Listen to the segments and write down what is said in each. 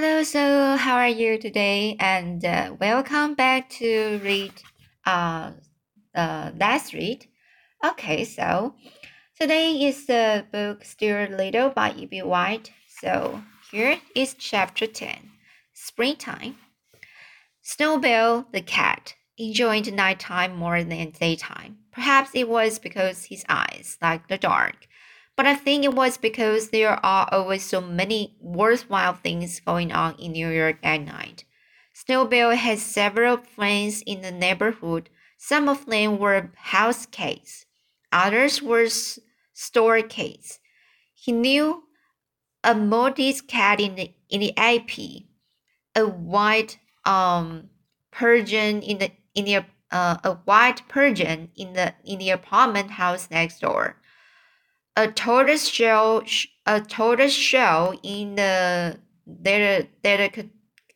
Hello, so how are you today? And uh, welcome back to read uh, uh, last read. Okay, so today is the book Stuart Little by E.B. White. So here is chapter 10 Springtime. Snowbell the cat enjoyed nighttime more than daytime. Perhaps it was because his eyes liked the dark but I think it was because there are always so many worthwhile things going on in New York at night. Snowbell had several friends in the neighborhood. Some of them were house cats, others were store cats. He knew a Maltese cat in the in the AP, a white um Persian in the in the uh, a white Persian in the in the apartment house next door a tortoise shell a tortoise shell in the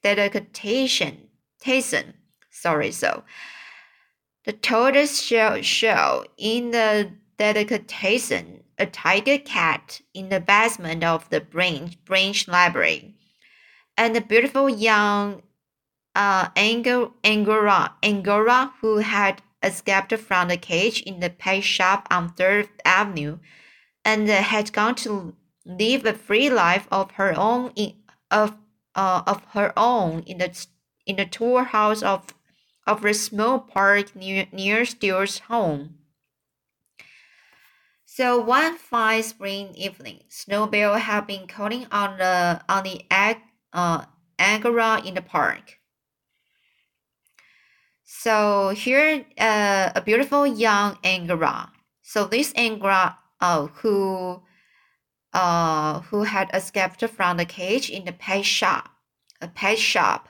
dedication Tyson. Sorry, so the tortoise shell shell in the dedication a tiger cat in the basement of the branch branch library, and a beautiful young uh, Angora Angora who had escaped from the cage in the pet shop on Third Avenue and had gone to live a free life of her own in, of uh, of her own in the in the tour house of of a small park near near Stuart's home. So one fine spring evening, Snowbell had been calling on the on the egg uh, angora in the park. So here, uh, a beautiful young angora. So this angora uh, who uh, who had escaped from the cage in the pet shop, a pet shop.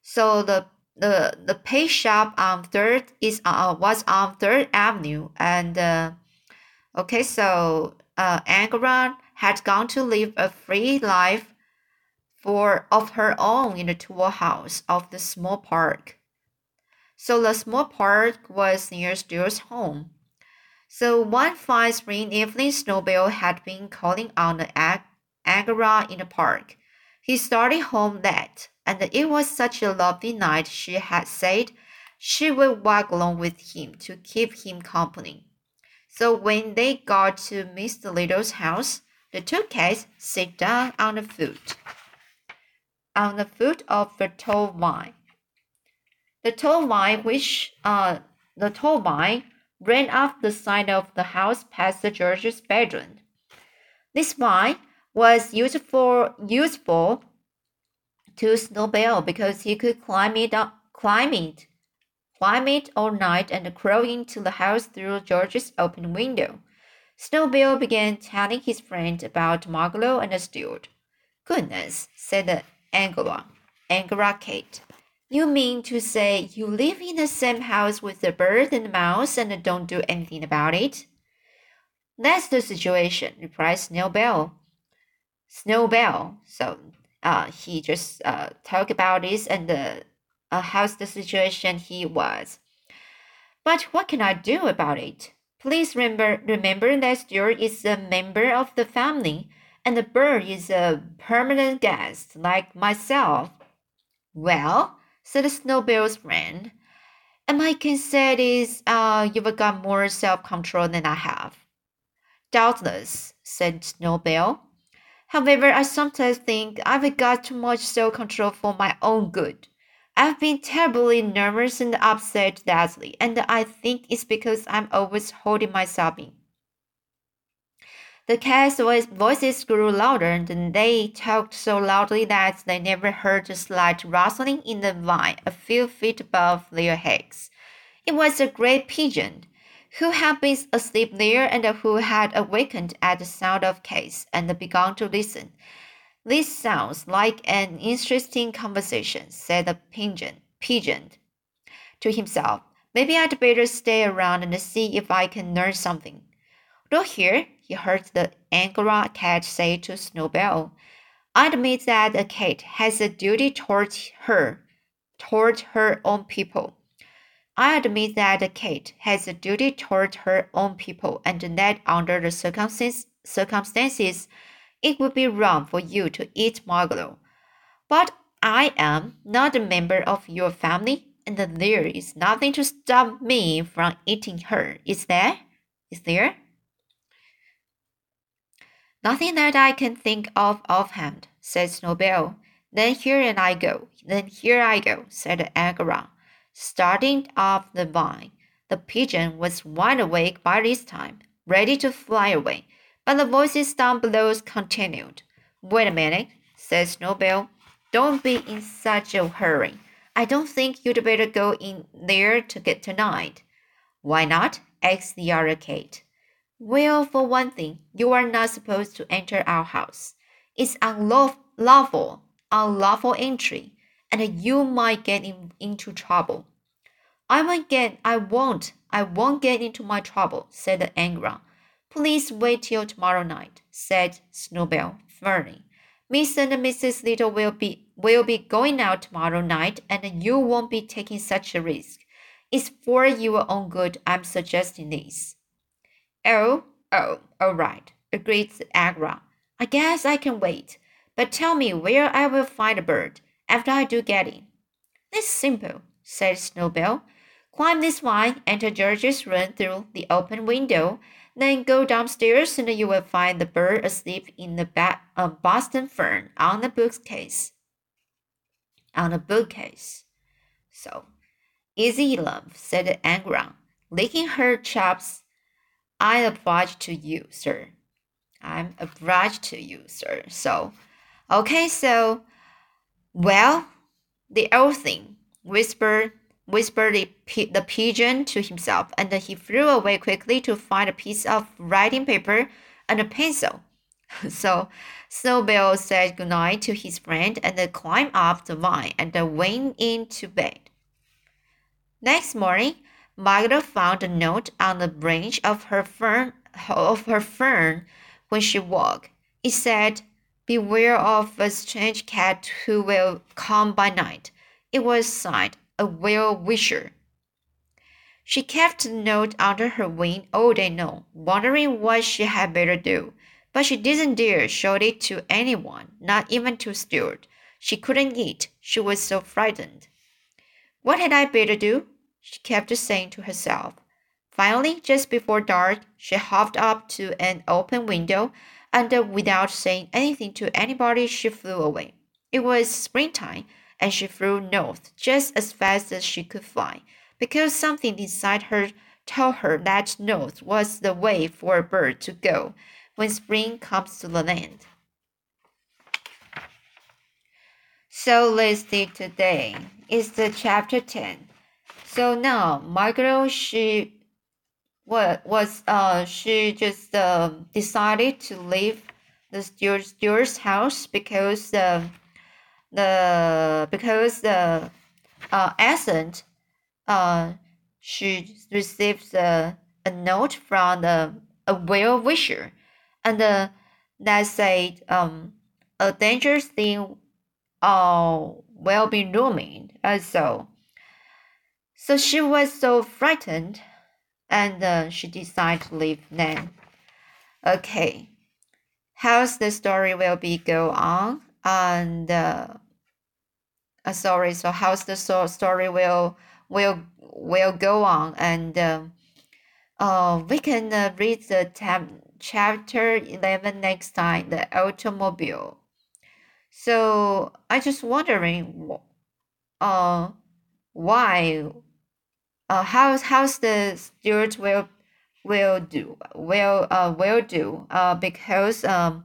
So the the the pet shop on Third is uh, was on Third Avenue, and uh, okay, so uh, Angora had gone to live a free life for of her own in the tour house of the small park. So the small park was near Stuart's home. So one fine spring evening, Snowbell had been calling on the Angora in the park. He started home late, and it was such a lovely night she had said she would walk along with him to keep him company. So when they got to Mr. Little's house, the two cats sat down on the foot on the foot of the tall vine. The tall vine which uh the tall vine ran up the side of the house past the George's bedroom. This vine was useful useful to Snowbell because he could climb it up, climb it, climb it all night and crawl into the house through George's open window. Snowbell began telling his friend about Margalo and Stuart. Goodness, said the Angora, Angora Kate. You mean to say you live in the same house with the bird and the mouse and don't do anything about it? That's the situation, replied Snowbell. Snowbell. So uh, he just uh, talked about this and uh, uh, how's the situation he was. But what can I do about it? Please remember, remember that Stuart is a member of the family and the bird is a permanent guest like myself. Well, said Snowbell's friend. And my say is, uh, you've got more self-control than I have. Doubtless, said Snowbell. However, I sometimes think I've got too much self-control for my own good. I've been terribly nervous and upset lately, and I think it's because I'm always holding myself in. The cats' voices grew louder, and they talked so loudly that they never heard a slight rustling in the vine a few feet above their heads. It was a great pigeon, who had been asleep there and who had awakened at the sound of cats and begun to listen. This sounds like an interesting conversation, said the pigeon, pigeon to himself. Maybe I'd better stay around and see if I can learn something. Look here, he heard the Angora cat say to Snowbell. I admit that a cat has a duty toward her, toward her own people. I admit that a cat has a duty toward her own people, and that under the circumstances, circumstances, it would be wrong for you to eat Margalo. But I am not a member of your family, and there is nothing to stop me from eating her, is there? Is there? Nothing that I can think of offhand, said Snowball. Then here and I go, then here I go, said Angora, starting off the vine. The pigeon was wide awake by this time, ready to fly away, but the voices down below continued. Wait a minute, said Snowball. Don't be in such a hurry. I don't think you'd better go in there to get tonight. Why not? asked the other cat. Well, for one thing, you are not supposed to enter our house. It's unlawful, unlawful entry, and you might get in, into trouble. I won't get, I won't, I won't get into my trouble, said the Angora. Please wait till tomorrow night, said Snowball firmly. Miss and Mrs. Little will be will be going out tomorrow night, and you won't be taking such a risk. It's for your own good I'm suggesting this. Oh, oh, all right, agreed Angora. I guess I can wait, but tell me where I will find a bird after I do get in. It's simple, said Snowbell. Climb this vine, enter George's room through the open window, then go downstairs and you will find the bird asleep in the ba- uh, Boston fern on the bookcase. On the bookcase. So, easy love, said Angora, licking her chops I'm obliged to you, sir. I'm obliged to you, sir. So, okay, so, well, the old thing, whispered, whispered the, the pigeon to himself, and he flew away quickly to find a piece of writing paper and a pencil. So, Snowball said goodnight to his friend and climbed up the vine and went into bed. Next morning, Margaret found a note on the branch of her fern of her fern when she woke. It said, Beware of a strange cat who will come by night. It was signed a well wisher. She kept the note under her wing all day long, wondering what she had better do. But she didn't dare show it to anyone, not even to Stuart. She couldn't eat. She was so frightened. What had I better do? She kept saying to herself. Finally, just before dark, she hopped up to an open window and without saying anything to anybody, she flew away. It was springtime and she flew north just as fast as she could fly because something inside her told her that north was the way for a bird to go when spring comes to the land. So let's see today is the chapter 10 so now Margaret, she what was uh she just uh, decided to leave the Stuart, Stuart's house because the the because the uh accent uh she received a, a note from the a well wisher. And uh, that said um a dangerous thing uh will be looming. And so so she was so frightened and uh, she decided to leave then. Okay, how's the story will be go on? And uh, uh, sorry, so how's the so story will will will go on? And uh, uh, we can uh, read the tab chapter 11 next time, the automobile. So I just wondering, uh, why uh, how how's the Stuart will will do will uh will do uh because um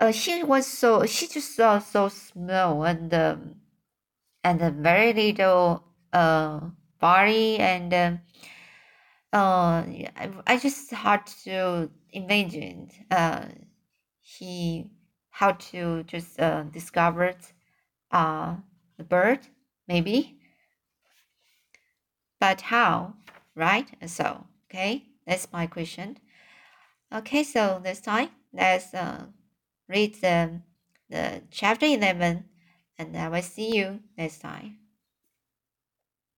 uh he was so he just saw so small and um and a very little uh body and um, uh I, I just hard to imagine uh he how to just uh discovered uh the bird maybe but how, right? So, okay, that's my question. Okay, so this time let's uh, read the, the chapter 11 and I will see you next time.